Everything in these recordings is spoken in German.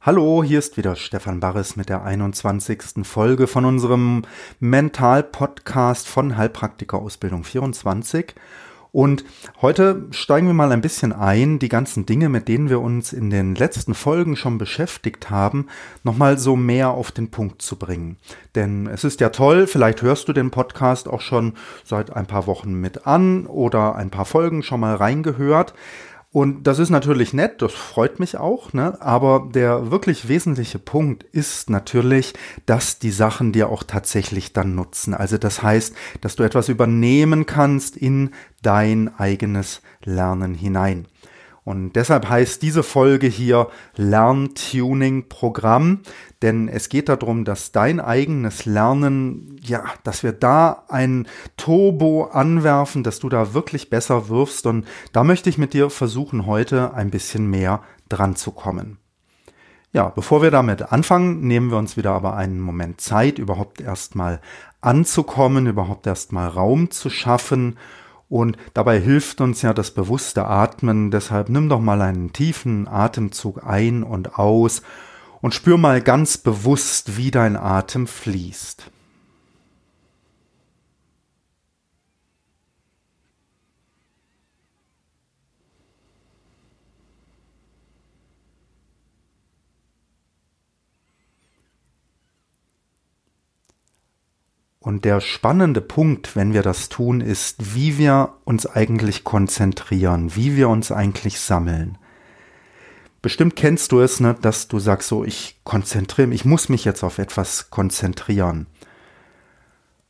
Hallo, hier ist wieder Stefan Barres mit der 21. Folge von unserem Mental-Podcast von Heilpraktiker Ausbildung 24. Und heute steigen wir mal ein bisschen ein, die ganzen Dinge, mit denen wir uns in den letzten Folgen schon beschäftigt haben, nochmal so mehr auf den Punkt zu bringen. Denn es ist ja toll, vielleicht hörst du den Podcast auch schon seit ein paar Wochen mit an oder ein paar Folgen schon mal reingehört. Und das ist natürlich nett, das freut mich auch, ne? aber der wirklich wesentliche Punkt ist natürlich, dass die Sachen dir auch tatsächlich dann nutzen. Also das heißt, dass du etwas übernehmen kannst in dein eigenes Lernen hinein. Und deshalb heißt diese Folge hier Lerntuning-Programm, denn es geht darum, dass dein eigenes Lernen, ja, dass wir da ein Turbo anwerfen, dass du da wirklich besser wirfst. Und da möchte ich mit dir versuchen, heute ein bisschen mehr dran zu kommen. Ja, bevor wir damit anfangen, nehmen wir uns wieder aber einen Moment Zeit, überhaupt erstmal anzukommen, überhaupt erstmal Raum zu schaffen und dabei hilft uns ja das bewusste Atmen. Deshalb nimm doch mal einen tiefen Atemzug ein und aus und spür mal ganz bewusst, wie dein Atem fließt. Und der spannende Punkt, wenn wir das tun, ist, wie wir uns eigentlich konzentrieren, wie wir uns eigentlich sammeln. Bestimmt kennst du es, ne, dass du sagst, so, ich konzentriere ich muss mich jetzt auf etwas konzentrieren.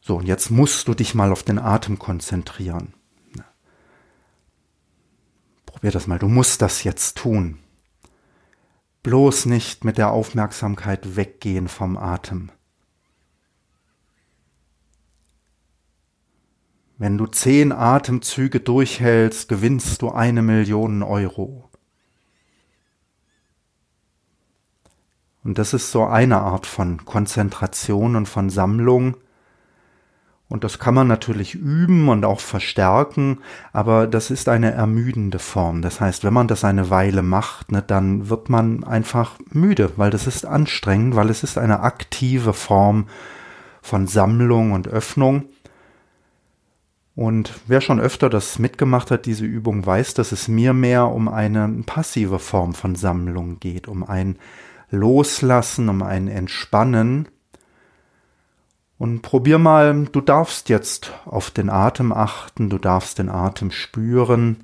So, und jetzt musst du dich mal auf den Atem konzentrieren. Probier das mal, du musst das jetzt tun. Bloß nicht mit der Aufmerksamkeit weggehen vom Atem. Wenn du zehn Atemzüge durchhältst, gewinnst du eine Million Euro. Und das ist so eine Art von Konzentration und von Sammlung. Und das kann man natürlich üben und auch verstärken, aber das ist eine ermüdende Form. Das heißt, wenn man das eine Weile macht, ne, dann wird man einfach müde, weil das ist anstrengend, weil es ist eine aktive Form von Sammlung und Öffnung. Und wer schon öfter das mitgemacht hat, diese Übung, weiß, dass es mir mehr um eine passive Form von Sammlung geht, um ein Loslassen, um ein Entspannen. Und probier mal, du darfst jetzt auf den Atem achten, du darfst den Atem spüren.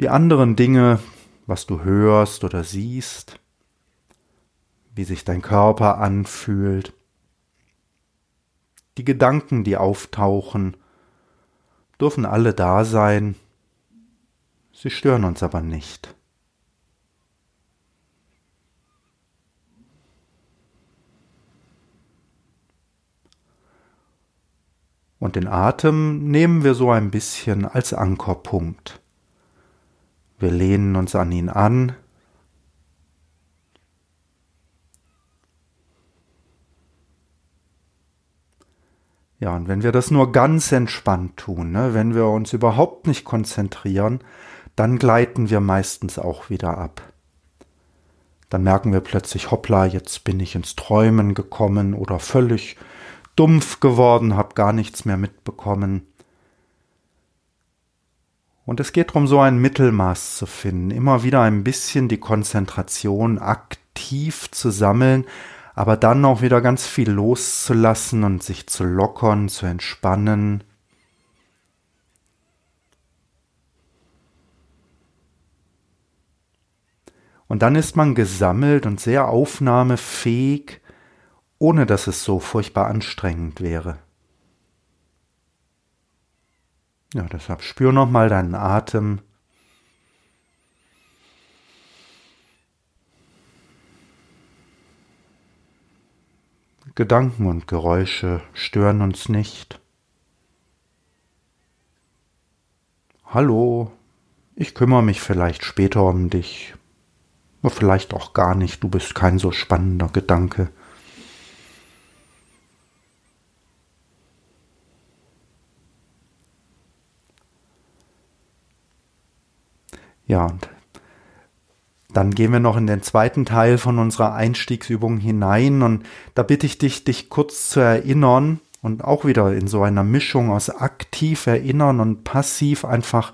Die anderen Dinge, was du hörst oder siehst, wie sich dein Körper anfühlt, die Gedanken, die auftauchen, dürfen alle da sein, sie stören uns aber nicht. Und den Atem nehmen wir so ein bisschen als Ankerpunkt. Wir lehnen uns an ihn an, Ja, und wenn wir das nur ganz entspannt tun, ne, wenn wir uns überhaupt nicht konzentrieren, dann gleiten wir meistens auch wieder ab. Dann merken wir plötzlich, hoppla, jetzt bin ich ins Träumen gekommen oder völlig dumpf geworden, habe gar nichts mehr mitbekommen. Und es geht darum, so ein Mittelmaß zu finden, immer wieder ein bisschen die Konzentration aktiv zu sammeln, aber dann auch wieder ganz viel loszulassen und sich zu lockern, zu entspannen. Und dann ist man gesammelt und sehr aufnahmefähig, ohne dass es so furchtbar anstrengend wäre. Ja, deshalb spür nochmal deinen Atem. Gedanken und Geräusche stören uns nicht. Hallo, ich kümmere mich vielleicht später um dich. Vielleicht auch gar nicht, du bist kein so spannender Gedanke. Ja, und dann gehen wir noch in den zweiten Teil von unserer Einstiegsübung hinein und da bitte ich dich, dich kurz zu erinnern und auch wieder in so einer Mischung aus aktiv erinnern und passiv einfach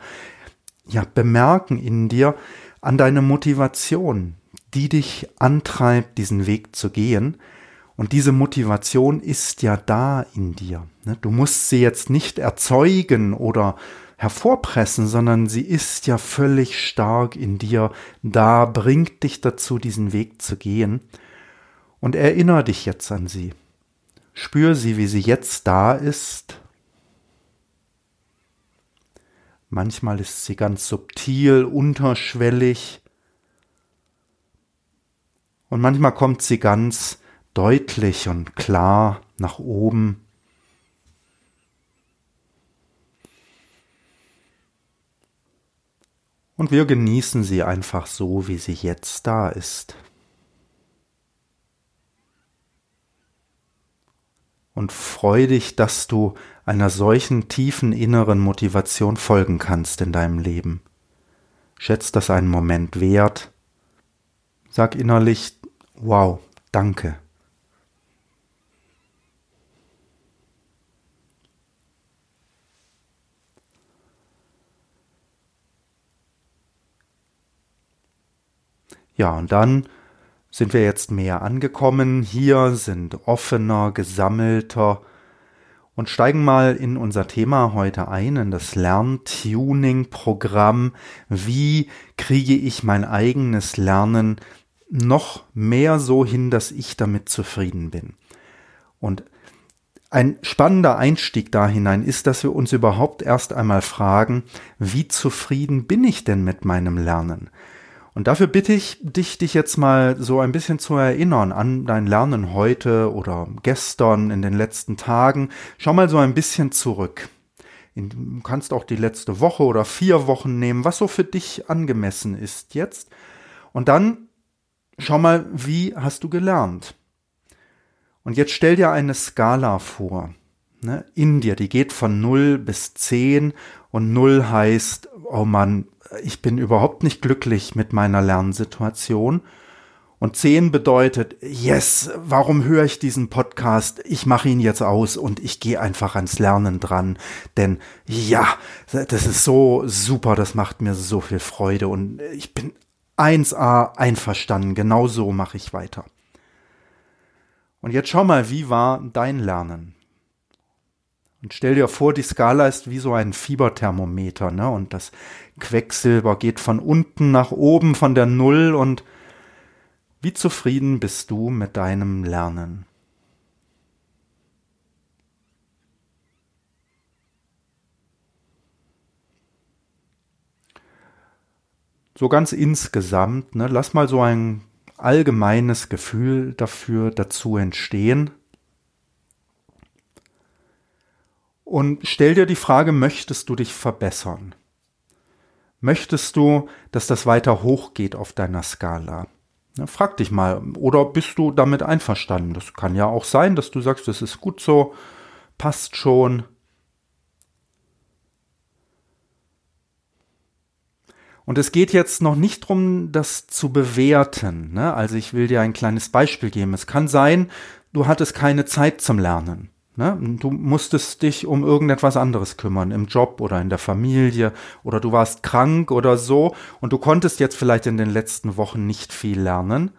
ja bemerken in dir an deine Motivation, die dich antreibt, diesen Weg zu gehen. Und diese Motivation ist ja da in dir. Ne? Du musst sie jetzt nicht erzeugen oder hervorpressen, sondern sie ist ja völlig stark in dir da, bringt dich dazu, diesen Weg zu gehen. Und erinnere dich jetzt an sie. Spür sie, wie sie jetzt da ist. Manchmal ist sie ganz subtil, unterschwellig. Und manchmal kommt sie ganz deutlich und klar nach oben. Und wir genießen sie einfach so, wie sie jetzt da ist. Und freu dich, dass du einer solchen tiefen inneren Motivation folgen kannst in deinem Leben. Schätz das einen Moment wert. Sag innerlich, wow, danke. Ja, und dann sind wir jetzt mehr angekommen. Hier sind offener, gesammelter und steigen mal in unser Thema heute ein, in das Lerntuning-Programm. Wie kriege ich mein eigenes Lernen noch mehr so hin, dass ich damit zufrieden bin? Und ein spannender Einstieg da hinein ist, dass wir uns überhaupt erst einmal fragen, wie zufrieden bin ich denn mit meinem Lernen? Und dafür bitte ich dich, dich jetzt mal so ein bisschen zu erinnern an dein Lernen heute oder gestern in den letzten Tagen. Schau mal so ein bisschen zurück. Du kannst auch die letzte Woche oder vier Wochen nehmen, was so für dich angemessen ist jetzt. Und dann schau mal, wie hast du gelernt? Und jetzt stell dir eine Skala vor. Ne, in dir, die geht von 0 bis 10 und 0 heißt, oh Mann, ich bin überhaupt nicht glücklich mit meiner Lernsituation. Und 10 bedeutet, yes, warum höre ich diesen Podcast? Ich mache ihn jetzt aus und ich gehe einfach ans Lernen dran. Denn ja, das ist so super, das macht mir so viel Freude und ich bin 1a einverstanden. Genau so mache ich weiter. Und jetzt schau mal, wie war dein Lernen? Und stell dir vor, die Skala ist wie so ein Fieberthermometer, ne? Und das Quecksilber geht von unten nach oben von der Null und wie zufrieden bist du mit deinem Lernen? So ganz insgesamt, ne, lass mal so ein allgemeines Gefühl dafür dazu entstehen. Und stell dir die Frage, möchtest du dich verbessern? Möchtest du, dass das weiter hochgeht auf deiner Skala? Ja, frag dich mal, oder bist du damit einverstanden? Das kann ja auch sein, dass du sagst, das ist gut so, passt schon. Und es geht jetzt noch nicht darum, das zu bewerten. Ne? Also ich will dir ein kleines Beispiel geben. Es kann sein, du hattest keine Zeit zum Lernen. Ne? Du musstest dich um irgendetwas anderes kümmern, im Job oder in der Familie oder du warst krank oder so und du konntest jetzt vielleicht in den letzten Wochen nicht viel lernen.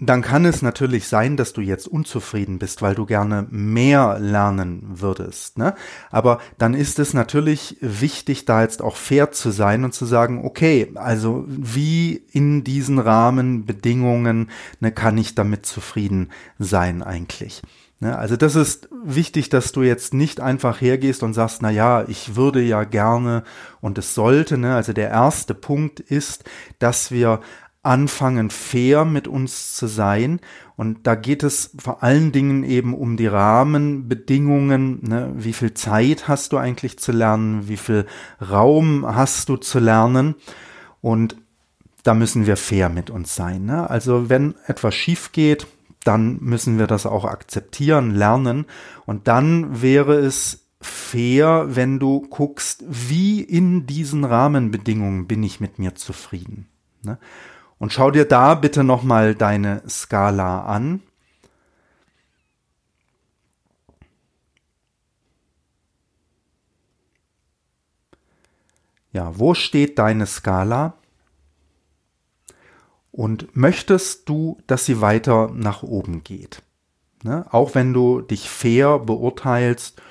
Dann kann es natürlich sein, dass du jetzt unzufrieden bist, weil du gerne mehr lernen würdest. Ne? Aber dann ist es natürlich wichtig, da jetzt auch fair zu sein und zu sagen, okay, also wie in diesen Rahmenbedingungen ne, kann ich damit zufrieden sein eigentlich? Ne, also das ist wichtig, dass du jetzt nicht einfach hergehst und sagst, na ja, ich würde ja gerne und es sollte. Ne? Also der erste Punkt ist, dass wir anfangen, fair mit uns zu sein. Und da geht es vor allen Dingen eben um die Rahmenbedingungen. Ne? Wie viel Zeit hast du eigentlich zu lernen? Wie viel Raum hast du zu lernen? Und da müssen wir fair mit uns sein. Ne? Also wenn etwas schief geht, dann müssen wir das auch akzeptieren, lernen. Und dann wäre es fair, wenn du guckst, wie in diesen Rahmenbedingungen bin ich mit mir zufrieden. Ne? Und schau dir da bitte nochmal deine Skala an. Ja, wo steht deine Skala? Und möchtest du, dass sie weiter nach oben geht? Ne? Auch wenn du dich fair beurteilst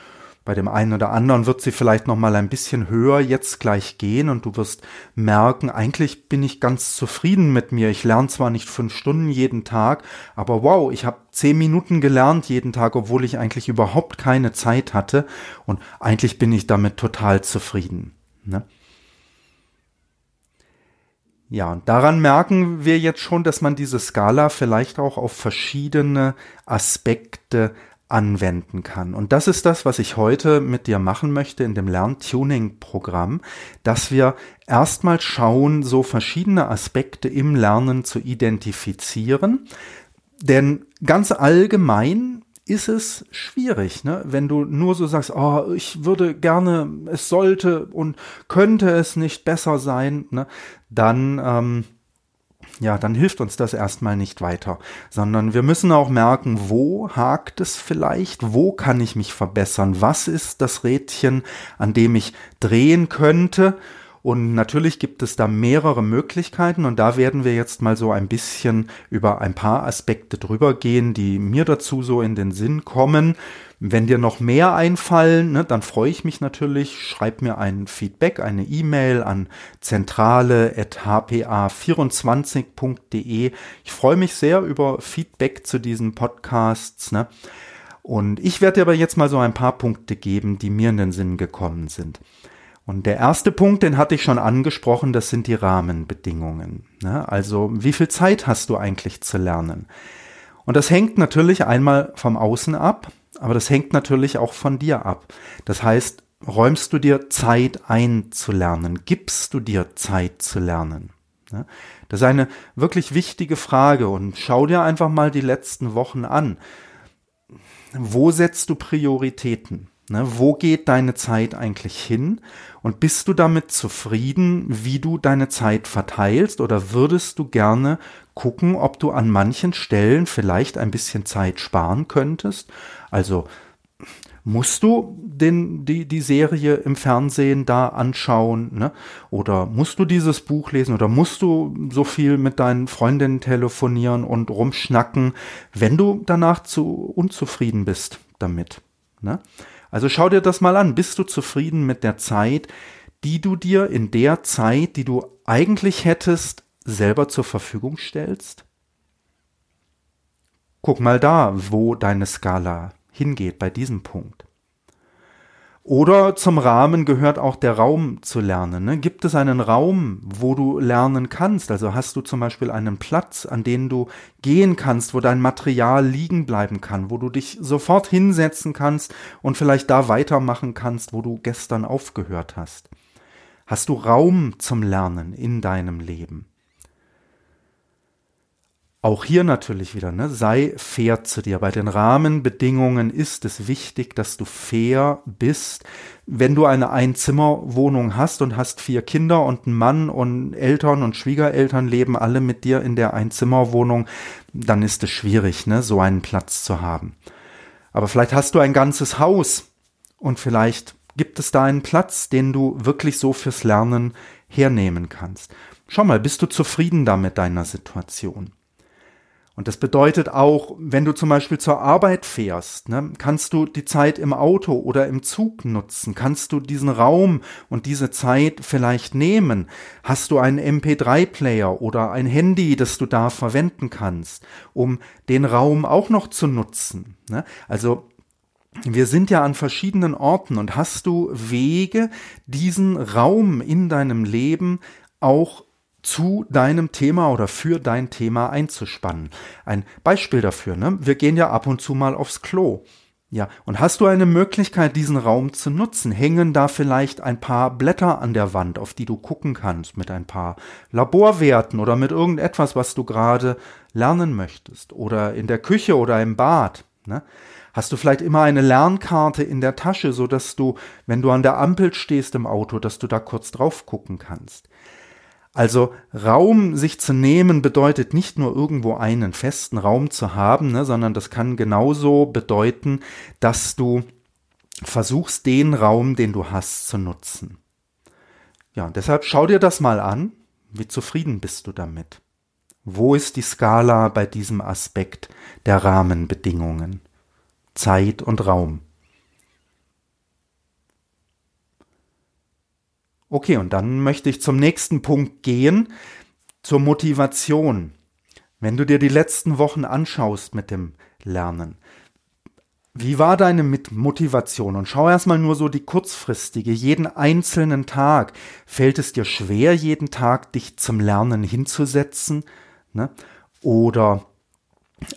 bei dem einen oder anderen wird sie vielleicht noch mal ein bisschen höher jetzt gleich gehen und du wirst merken, eigentlich bin ich ganz zufrieden mit mir. Ich lerne zwar nicht fünf Stunden jeden Tag, aber wow, ich habe zehn Minuten gelernt jeden Tag, obwohl ich eigentlich überhaupt keine Zeit hatte und eigentlich bin ich damit total zufrieden. Ne? Ja, und daran merken wir jetzt schon, dass man diese Skala vielleicht auch auf verschiedene Aspekte anwenden kann. Und das ist das, was ich heute mit dir machen möchte in dem Lerntuning-Programm, dass wir erstmal schauen, so verschiedene Aspekte im Lernen zu identifizieren. Denn ganz allgemein ist es schwierig, ne? wenn du nur so sagst, oh, ich würde gerne, es sollte und könnte es nicht besser sein, ne? dann ähm, ja, dann hilft uns das erstmal nicht weiter, sondern wir müssen auch merken, wo hakt es vielleicht, wo kann ich mich verbessern, was ist das Rädchen, an dem ich drehen könnte. Und natürlich gibt es da mehrere Möglichkeiten und da werden wir jetzt mal so ein bisschen über ein paar Aspekte drüber gehen, die mir dazu so in den Sinn kommen. Wenn dir noch mehr einfallen, ne, dann freue ich mich natürlich. Schreib mir ein Feedback, eine E-Mail an zentrale.hpa24.de. Ich freue mich sehr über Feedback zu diesen Podcasts. Ne? Und ich werde dir aber jetzt mal so ein paar Punkte geben, die mir in den Sinn gekommen sind. Und der erste Punkt, den hatte ich schon angesprochen, das sind die Rahmenbedingungen. Ne? Also wie viel Zeit hast du eigentlich zu lernen? Und das hängt natürlich einmal vom Außen ab. Aber das hängt natürlich auch von dir ab. Das heißt, räumst du dir Zeit ein zu lernen? Gibst du dir Zeit zu lernen? Das ist eine wirklich wichtige Frage und schau dir einfach mal die letzten Wochen an. Wo setzt du Prioritäten? Wo geht deine Zeit eigentlich hin? Und bist du damit zufrieden, wie du deine Zeit verteilst? Oder würdest du gerne gucken, ob du an manchen Stellen vielleicht ein bisschen Zeit sparen könntest? Also musst du den, die, die Serie im Fernsehen da anschauen, ne? Oder musst du dieses Buch lesen oder musst du so viel mit deinen Freundinnen telefonieren und rumschnacken, wenn du danach zu unzufrieden bist damit, ne? Also schau dir das mal an. Bist du zufrieden mit der Zeit, die du dir in der Zeit, die du eigentlich hättest, selber zur Verfügung stellst? Guck mal da, wo deine Skala hingeht bei diesem Punkt. Oder zum Rahmen gehört auch der Raum zu lernen. Ne? Gibt es einen Raum, wo du lernen kannst? Also hast du zum Beispiel einen Platz, an den du gehen kannst, wo dein Material liegen bleiben kann, wo du dich sofort hinsetzen kannst und vielleicht da weitermachen kannst, wo du gestern aufgehört hast? Hast du Raum zum Lernen in deinem Leben? Auch hier natürlich wieder, ne, sei fair zu dir. Bei den Rahmenbedingungen ist es wichtig, dass du fair bist. Wenn du eine Einzimmerwohnung hast und hast vier Kinder und einen Mann und Eltern und Schwiegereltern leben alle mit dir in der Einzimmerwohnung, dann ist es schwierig, ne, so einen Platz zu haben. Aber vielleicht hast du ein ganzes Haus und vielleicht gibt es da einen Platz, den du wirklich so fürs Lernen hernehmen kannst. Schau mal, bist du zufrieden da mit deiner Situation? Und das bedeutet auch, wenn du zum Beispiel zur Arbeit fährst, ne, kannst du die Zeit im Auto oder im Zug nutzen, kannst du diesen Raum und diese Zeit vielleicht nehmen. Hast du einen MP3-Player oder ein Handy, das du da verwenden kannst, um den Raum auch noch zu nutzen. Ne? Also wir sind ja an verschiedenen Orten und hast du Wege, diesen Raum in deinem Leben auch zu deinem Thema oder für dein Thema einzuspannen. Ein Beispiel dafür, ne? Wir gehen ja ab und zu mal aufs Klo. Ja, und hast du eine Möglichkeit, diesen Raum zu nutzen? Hängen da vielleicht ein paar Blätter an der Wand, auf die du gucken kannst, mit ein paar Laborwerten oder mit irgendetwas, was du gerade lernen möchtest? Oder in der Küche oder im Bad? Ne? Hast du vielleicht immer eine Lernkarte in der Tasche, so dass du, wenn du an der Ampel stehst im Auto, dass du da kurz drauf gucken kannst? Also Raum sich zu nehmen bedeutet nicht nur irgendwo einen festen Raum zu haben, ne, sondern das kann genauso bedeuten, dass du versuchst, den Raum, den du hast, zu nutzen. Ja, deshalb schau dir das mal an. Wie zufrieden bist du damit? Wo ist die Skala bei diesem Aspekt der Rahmenbedingungen? Zeit und Raum. Okay, und dann möchte ich zum nächsten Punkt gehen, zur Motivation. Wenn du dir die letzten Wochen anschaust mit dem Lernen, wie war deine Motivation? Und schau erstmal nur so die kurzfristige, jeden einzelnen Tag. Fällt es dir schwer, jeden Tag dich zum Lernen hinzusetzen? Ne? Oder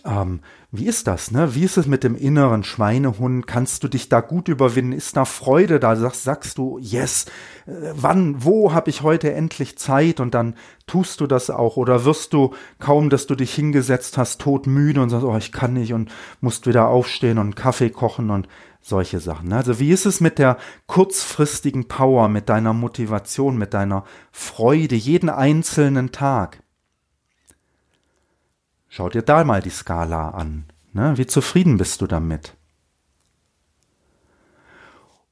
ähm, wie ist das, ne? Wie ist es mit dem inneren Schweinehund? Kannst du dich da gut überwinden? Ist da Freude da? Sagst, sagst du, yes, äh, wann, wo habe ich heute endlich Zeit? Und dann tust du das auch. Oder wirst du kaum, dass du dich hingesetzt hast, todmüde und sagst, oh, ich kann nicht und musst wieder aufstehen und Kaffee kochen und solche Sachen. Ne? Also wie ist es mit der kurzfristigen Power, mit deiner Motivation, mit deiner Freude jeden einzelnen Tag? Schau dir da mal die Skala an. Ne? Wie zufrieden bist du damit?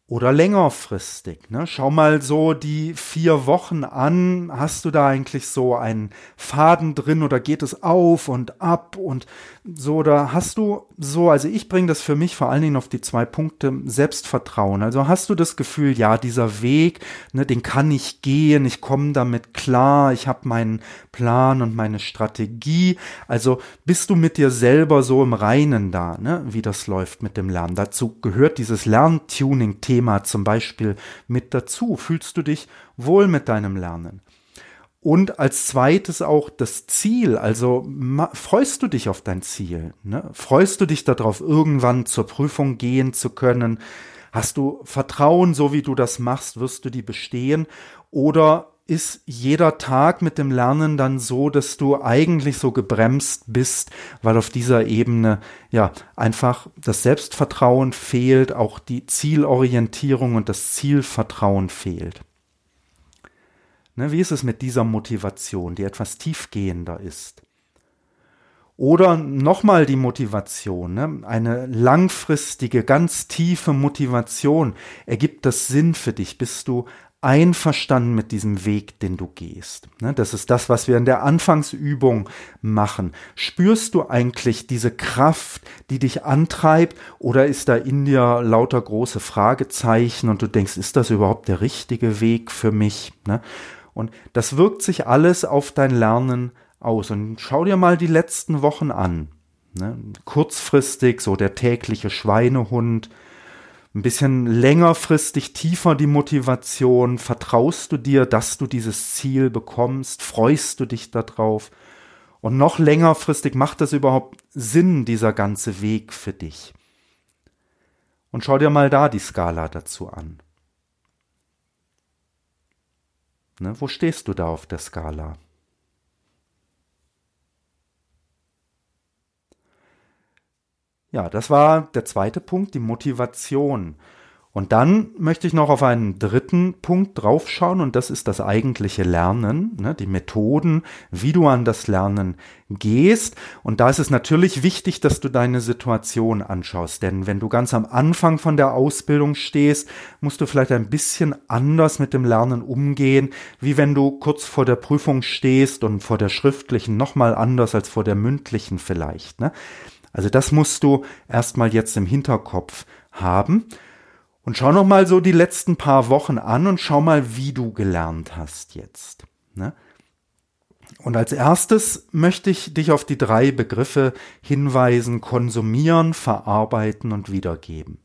Oder längerfristig. Ne? Schau mal so die vier Wochen an. Hast du da eigentlich so einen Faden drin oder geht es auf und ab und so? Oder hast du so, also ich bringe das für mich vor allen Dingen auf die zwei Punkte Selbstvertrauen. Also hast du das Gefühl, ja, dieser Weg, ne, den kann ich gehen, ich komme damit klar, ich habe meinen Plan und meine Strategie. Also bist du mit dir selber so im Reinen da, ne, wie das läuft mit dem Lernen. Dazu gehört dieses Lerntuning-Thema Thema zum Beispiel mit dazu? Fühlst du dich wohl mit deinem Lernen? Und als zweites auch das Ziel. Also freust du dich auf dein Ziel? Ne? Freust du dich darauf, irgendwann zur Prüfung gehen zu können? Hast du Vertrauen, so wie du das machst, wirst du die bestehen? Oder ist jeder Tag mit dem Lernen dann so, dass du eigentlich so gebremst bist, weil auf dieser Ebene ja einfach das Selbstvertrauen fehlt, auch die Zielorientierung und das Zielvertrauen fehlt. Ne, wie ist es mit dieser Motivation, die etwas tiefgehender ist? Oder nochmal die Motivation, ne? eine langfristige, ganz tiefe Motivation. Ergibt das Sinn für dich? Bist du einverstanden mit diesem Weg, den du gehst. Ne, das ist das, was wir in der Anfangsübung machen. Spürst du eigentlich diese Kraft, die dich antreibt, oder ist da in dir lauter große Fragezeichen und du denkst, ist das überhaupt der richtige Weg für mich? Ne? Und das wirkt sich alles auf dein Lernen aus. Und schau dir mal die letzten Wochen an. Ne? Kurzfristig, so der tägliche Schweinehund, ein bisschen längerfristig tiefer die Motivation? Vertraust du dir, dass du dieses Ziel bekommst? Freust du dich darauf? Und noch längerfristig macht das überhaupt Sinn, dieser ganze Weg für dich? Und schau dir mal da die Skala dazu an. Ne, wo stehst du da auf der Skala? Ja, das war der zweite Punkt, die Motivation. Und dann möchte ich noch auf einen dritten Punkt draufschauen und das ist das eigentliche Lernen, ne, die Methoden, wie du an das Lernen gehst. Und da ist es natürlich wichtig, dass du deine Situation anschaust, denn wenn du ganz am Anfang von der Ausbildung stehst, musst du vielleicht ein bisschen anders mit dem Lernen umgehen, wie wenn du kurz vor der Prüfung stehst und vor der schriftlichen nochmal anders als vor der mündlichen vielleicht. Ne? Also das musst du erstmal jetzt im Hinterkopf haben. Und schau noch mal so die letzten paar Wochen an und schau mal, wie du gelernt hast jetzt. Ne? Und als erstes möchte ich dich auf die drei Begriffe hinweisen, konsumieren, verarbeiten und wiedergeben.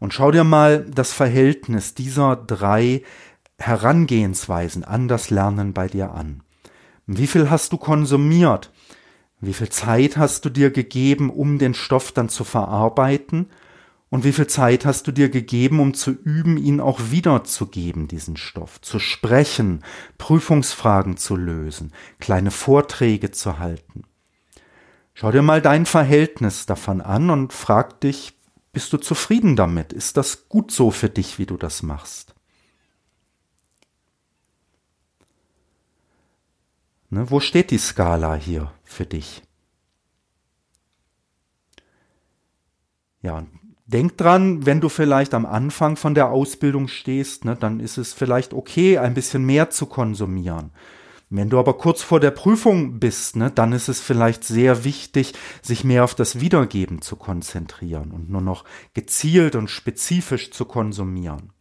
Und schau dir mal das Verhältnis dieser drei Herangehensweisen an das Lernen bei dir an. Wie viel hast du konsumiert? Wie viel Zeit hast du dir gegeben, um den Stoff dann zu verarbeiten? Und wie viel Zeit hast du dir gegeben, um zu üben, ihn auch wiederzugeben, diesen Stoff, zu sprechen, Prüfungsfragen zu lösen, kleine Vorträge zu halten? Schau dir mal dein Verhältnis davon an und frag dich, bist du zufrieden damit? Ist das gut so für dich, wie du das machst? Ne, wo steht die Skala hier für dich? Ja, und denk dran, wenn du vielleicht am Anfang von der Ausbildung stehst, ne, dann ist es vielleicht okay, ein bisschen mehr zu konsumieren. Wenn du aber kurz vor der Prüfung bist, ne, dann ist es vielleicht sehr wichtig, sich mehr auf das Wiedergeben zu konzentrieren und nur noch gezielt und spezifisch zu konsumieren.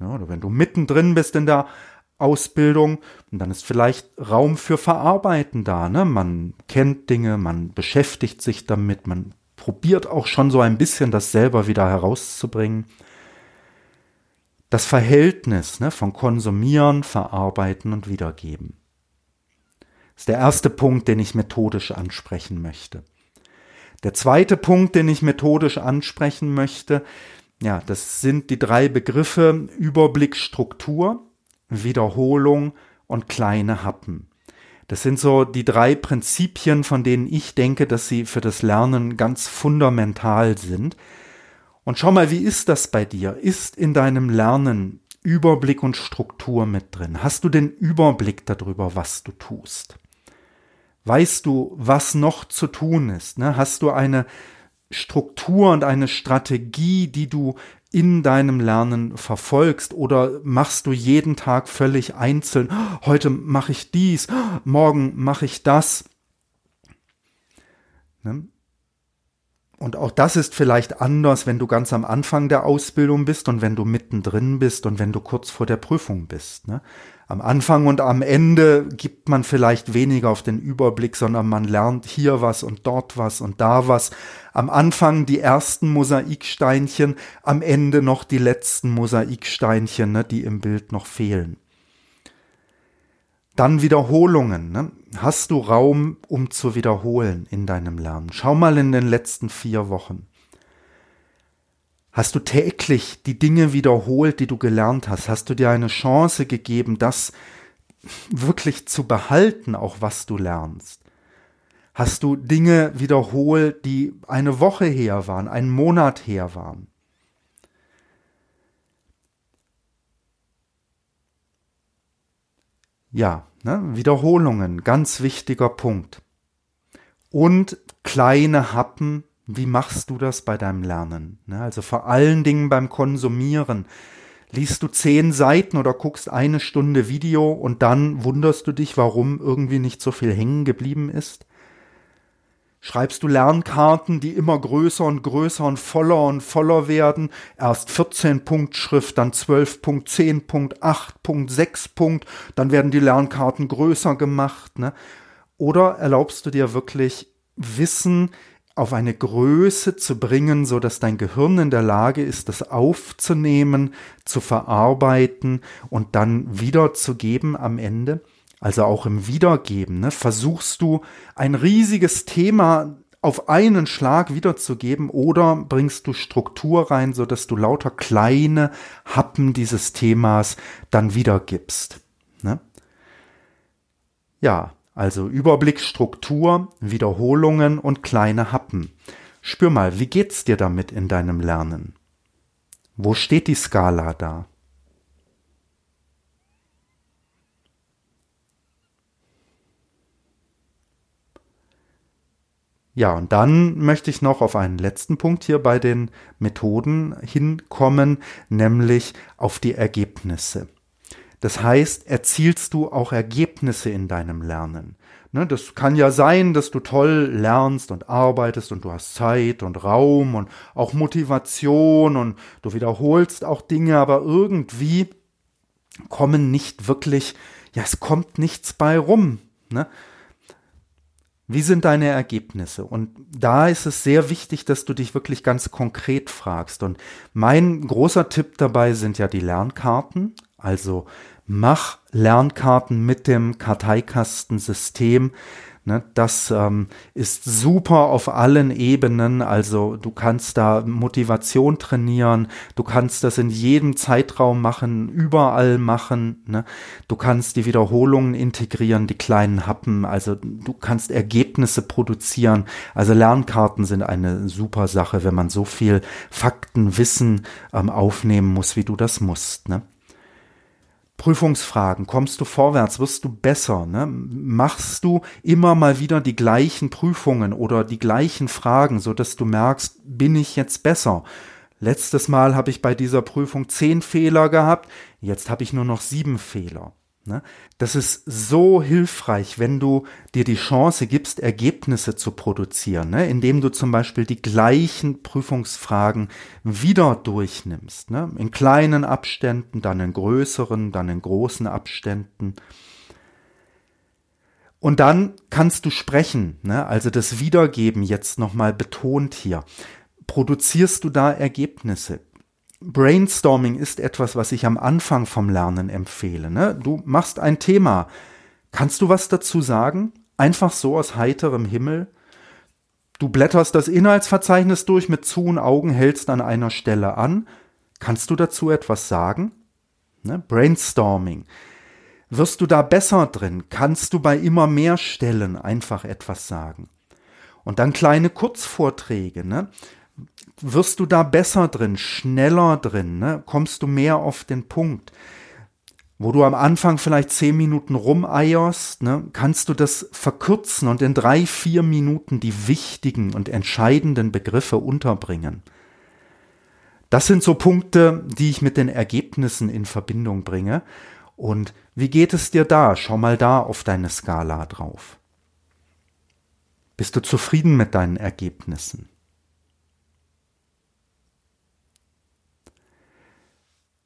Ja, oder wenn du mittendrin bist in der Ausbildung, dann ist vielleicht Raum für Verarbeiten da. Ne? Man kennt Dinge, man beschäftigt sich damit, man probiert auch schon so ein bisschen das selber wieder herauszubringen. Das Verhältnis ne, von Konsumieren, Verarbeiten und Wiedergeben ist der erste Punkt, den ich methodisch ansprechen möchte. Der zweite Punkt, den ich methodisch ansprechen möchte, ja, das sind die drei Begriffe Überblick, Struktur, Wiederholung und kleine Happen. Das sind so die drei Prinzipien, von denen ich denke, dass sie für das Lernen ganz fundamental sind. Und schau mal, wie ist das bei dir? Ist in deinem Lernen Überblick und Struktur mit drin? Hast du den Überblick darüber, was du tust? Weißt du, was noch zu tun ist? Ne? Hast du eine Struktur und eine Strategie, die du in deinem Lernen verfolgst oder machst du jeden Tag völlig einzeln, heute mache ich dies, morgen mache ich das. Ne? Und auch das ist vielleicht anders, wenn du ganz am Anfang der Ausbildung bist und wenn du mittendrin bist und wenn du kurz vor der Prüfung bist. Ne? Am Anfang und am Ende gibt man vielleicht weniger auf den Überblick, sondern man lernt hier was und dort was und da was. Am Anfang die ersten Mosaiksteinchen, am Ende noch die letzten Mosaiksteinchen, ne, die im Bild noch fehlen. Dann Wiederholungen. Ne? Hast du Raum, um zu wiederholen in deinem Lernen? Schau mal in den letzten vier Wochen. Hast du täglich die Dinge wiederholt, die du gelernt hast? Hast du dir eine Chance gegeben, das wirklich zu behalten, auch was du lernst? Hast du Dinge wiederholt, die eine Woche her waren, einen Monat her waren? Ja, ne? Wiederholungen, ganz wichtiger Punkt. Und kleine Happen, wie machst du das bei deinem Lernen? Ne? Also vor allen Dingen beim Konsumieren. Liest du zehn Seiten oder guckst eine Stunde Video und dann wunderst du dich, warum irgendwie nicht so viel hängen geblieben ist? Schreibst du Lernkarten, die immer größer und größer und voller und voller werden? Erst 14 Punkt Schrift, dann 12 Punkt, 10 Punkt, 8 Punkt, 6 Punkt, dann werden die Lernkarten größer gemacht. Ne? Oder erlaubst du dir wirklich Wissen auf eine Größe zu bringen, so dass dein Gehirn in der Lage ist, das aufzunehmen, zu verarbeiten und dann wiederzugeben am Ende? Also auch im Wiedergeben, ne, versuchst du ein riesiges Thema auf einen Schlag wiederzugeben oder bringst du Struktur rein, so dass du lauter kleine Happen dieses Themas dann wiedergibst. Ne? Ja, also Überblick, Struktur, Wiederholungen und kleine Happen. Spür mal, wie geht's dir damit in deinem Lernen? Wo steht die Skala da? Ja, und dann möchte ich noch auf einen letzten Punkt hier bei den Methoden hinkommen, nämlich auf die Ergebnisse. Das heißt, erzielst du auch Ergebnisse in deinem Lernen? Ne, das kann ja sein, dass du toll lernst und arbeitest und du hast Zeit und Raum und auch Motivation und du wiederholst auch Dinge, aber irgendwie kommen nicht wirklich, ja, es kommt nichts bei rum. Ne? Wie sind deine Ergebnisse? Und da ist es sehr wichtig, dass du dich wirklich ganz konkret fragst. Und mein großer Tipp dabei sind ja die Lernkarten. Also mach Lernkarten mit dem Karteikastensystem. Ne, das ähm, ist super auf allen Ebenen. Also du kannst da Motivation trainieren, du kannst das in jedem Zeitraum machen, überall machen. Ne? Du kannst die Wiederholungen integrieren, die kleinen Happen. Also du kannst Ergebnisse produzieren. Also Lernkarten sind eine super Sache, wenn man so viel Faktenwissen ähm, aufnehmen muss, wie du das musst. Ne? Prüfungsfragen, kommst du vorwärts, wirst du besser, ne? machst du immer mal wieder die gleichen Prüfungen oder die gleichen Fragen, so dass du merkst, bin ich jetzt besser? Letztes Mal habe ich bei dieser Prüfung zehn Fehler gehabt, jetzt habe ich nur noch sieben Fehler. Ne? Das ist so hilfreich, wenn du dir die Chance gibst, Ergebnisse zu produzieren, ne? indem du zum Beispiel die gleichen Prüfungsfragen wieder durchnimmst, ne? in kleinen Abständen, dann in größeren, dann in großen Abständen. Und dann kannst du sprechen, ne? also das Wiedergeben jetzt nochmal betont hier. Produzierst du da Ergebnisse? Brainstorming ist etwas, was ich am Anfang vom Lernen empfehle. Ne? Du machst ein Thema. Kannst du was dazu sagen? Einfach so aus heiterem Himmel? Du blätterst das Inhaltsverzeichnis durch mit zu und Augen, hältst an einer Stelle an. Kannst du dazu etwas sagen? Ne? Brainstorming. Wirst du da besser drin? Kannst du bei immer mehr Stellen einfach etwas sagen? Und dann kleine Kurzvorträge. Ne? Wirst du da besser drin, schneller drin, ne? kommst du mehr auf den Punkt. Wo du am Anfang vielleicht zehn Minuten rumeierst, ne, kannst du das verkürzen und in drei, vier Minuten die wichtigen und entscheidenden Begriffe unterbringen. Das sind so Punkte, die ich mit den Ergebnissen in Verbindung bringe. Und wie geht es dir da? Schau mal da auf deine Skala drauf. Bist du zufrieden mit deinen Ergebnissen?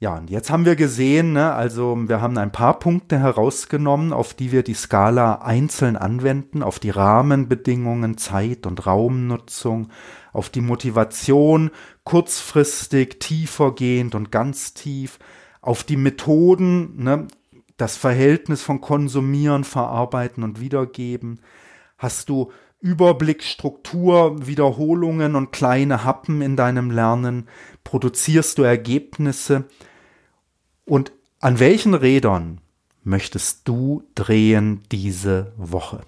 Ja, und jetzt haben wir gesehen, ne, also wir haben ein paar Punkte herausgenommen, auf die wir die Skala einzeln anwenden, auf die Rahmenbedingungen, Zeit- und Raumnutzung, auf die Motivation, kurzfristig, tiefergehend und ganz tief, auf die Methoden, ne, das Verhältnis von Konsumieren, Verarbeiten und Wiedergeben. Hast du Überblick, Struktur, Wiederholungen und kleine Happen in deinem Lernen? Produzierst du Ergebnisse? Und an welchen Rädern möchtest du drehen diese Woche?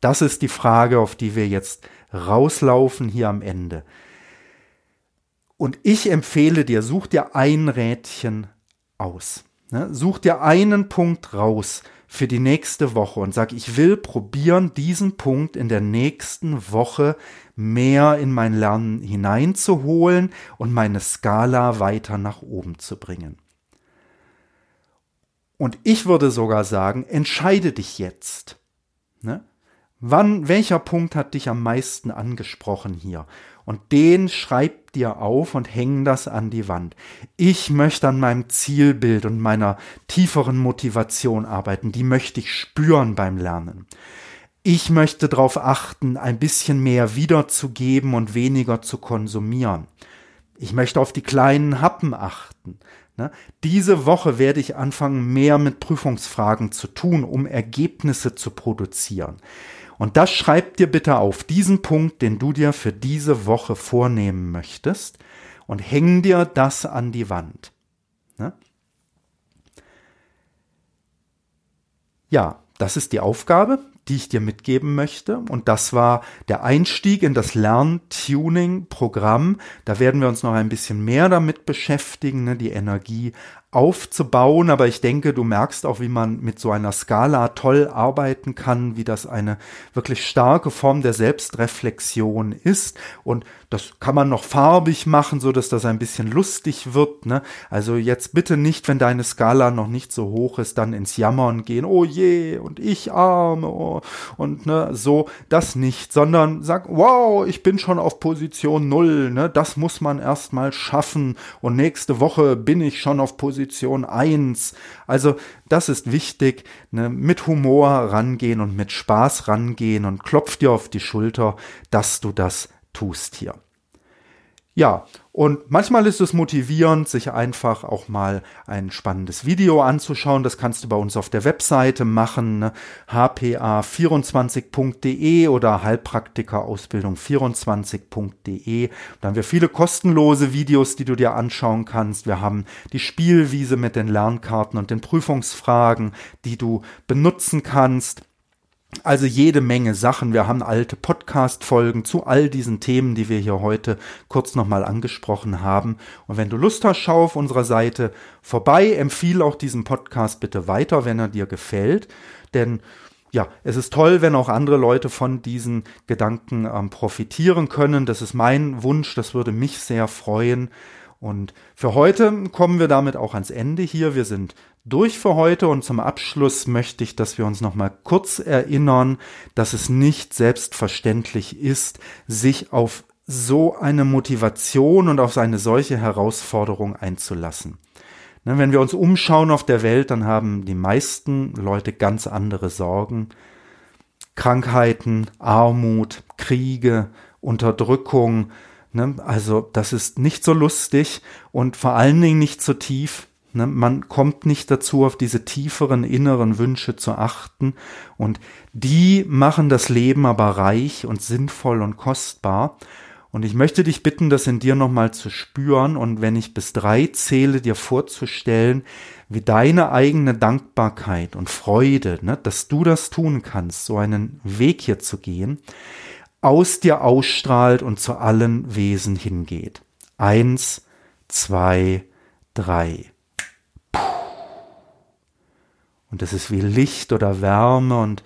Das ist die Frage, auf die wir jetzt rauslaufen hier am Ende. Und ich empfehle dir, such dir ein Rädchen aus. Such dir einen Punkt raus für die nächste Woche und sag, ich will probieren, diesen Punkt in der nächsten Woche mehr in mein Lernen hineinzuholen und meine Skala weiter nach oben zu bringen. Und ich würde sogar sagen, entscheide dich jetzt. Ne? Wann, welcher Punkt hat dich am meisten angesprochen hier? Und den schreib dir auf und häng das an die Wand. Ich möchte an meinem Zielbild und meiner tieferen Motivation arbeiten. Die möchte ich spüren beim Lernen. Ich möchte darauf achten, ein bisschen mehr wiederzugeben und weniger zu konsumieren. Ich möchte auf die kleinen Happen achten. Ne? Diese Woche werde ich anfangen, mehr mit Prüfungsfragen zu tun, um Ergebnisse zu produzieren. Und das schreib dir bitte auf, diesen Punkt, den du dir für diese Woche vornehmen möchtest, und häng dir das an die Wand. Ne? Ja, das ist die Aufgabe die ich dir mitgeben möchte. Und das war der Einstieg in das Lerntuning-Programm. Da werden wir uns noch ein bisschen mehr damit beschäftigen, ne, die Energie aufzubauen, aber ich denke, du merkst auch, wie man mit so einer Skala toll arbeiten kann, wie das eine wirklich starke Form der Selbstreflexion ist und das kann man noch farbig machen, so dass das ein bisschen lustig wird, ne? Also jetzt bitte nicht, wenn deine Skala noch nicht so hoch ist, dann ins Jammern gehen, oh je, und ich arme, oh, und ne, so, das nicht, sondern sag, wow, ich bin schon auf Position null, ne? Das muss man erstmal schaffen und nächste Woche bin ich schon auf Position Position 1. Also das ist wichtig, ne? mit Humor rangehen und mit Spaß rangehen und klopf dir auf die Schulter, dass du das tust hier. Ja, und manchmal ist es motivierend, sich einfach auch mal ein spannendes Video anzuschauen. Das kannst du bei uns auf der Webseite machen, ne? hpa24.de oder Heilpraktikerausbildung24.de. Da haben wir viele kostenlose Videos, die du dir anschauen kannst. Wir haben die Spielwiese mit den Lernkarten und den Prüfungsfragen, die du benutzen kannst. Also jede Menge Sachen. Wir haben alte Podcast-Folgen zu all diesen Themen, die wir hier heute kurz nochmal angesprochen haben. Und wenn du Lust hast, schau auf unserer Seite vorbei. Empfiehl auch diesen Podcast bitte weiter, wenn er dir gefällt. Denn ja, es ist toll, wenn auch andere Leute von diesen Gedanken ähm, profitieren können. Das ist mein Wunsch. Das würde mich sehr freuen. Und für heute kommen wir damit auch ans Ende hier. Wir sind durch für heute und zum Abschluss möchte ich, dass wir uns noch mal kurz erinnern, dass es nicht selbstverständlich ist, sich auf so eine Motivation und auf eine solche Herausforderung einzulassen. Ne, wenn wir uns umschauen auf der Welt, dann haben die meisten Leute ganz andere Sorgen. Krankheiten, Armut, Kriege, Unterdrückung. Ne, also das ist nicht so lustig und vor allen Dingen nicht so tief. Ne, man kommt nicht dazu, auf diese tieferen inneren Wünsche zu achten. Und die machen das Leben aber reich und sinnvoll und kostbar. Und ich möchte dich bitten, das in dir nochmal zu spüren. Und wenn ich bis drei zähle, dir vorzustellen, wie deine eigene Dankbarkeit und Freude, ne, dass du das tun kannst, so einen Weg hier zu gehen, aus dir ausstrahlt und zu allen Wesen hingeht. Eins, zwei, drei. Und es ist wie Licht oder Wärme und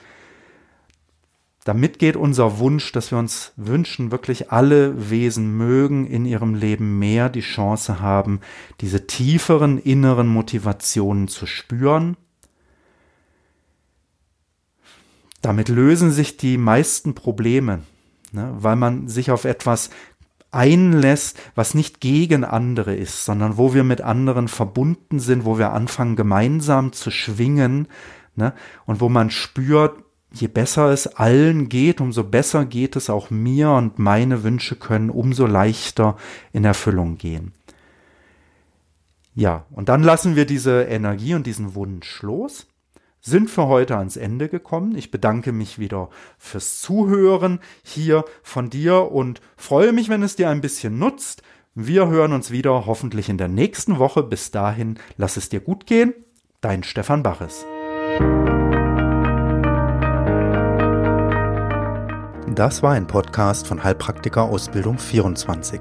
damit geht unser Wunsch, dass wir uns wünschen, wirklich alle Wesen mögen in ihrem Leben mehr die Chance haben, diese tieferen inneren Motivationen zu spüren. Damit lösen sich die meisten Probleme, ne, weil man sich auf etwas einlässt, was nicht gegen andere ist, sondern wo wir mit anderen verbunden sind, wo wir anfangen gemeinsam zu schwingen, ne? und wo man spürt, je besser es allen geht, umso besser geht es auch mir und meine Wünsche können umso leichter in Erfüllung gehen. Ja, und dann lassen wir diese Energie und diesen Wunsch los sind für heute ans Ende gekommen. Ich bedanke mich wieder fürs Zuhören hier von dir und freue mich, wenn es dir ein bisschen nutzt. Wir hören uns wieder hoffentlich in der nächsten Woche. Bis dahin, lass es dir gut gehen. Dein Stefan Baches. Das war ein Podcast von Heilpraktiker Ausbildung 24.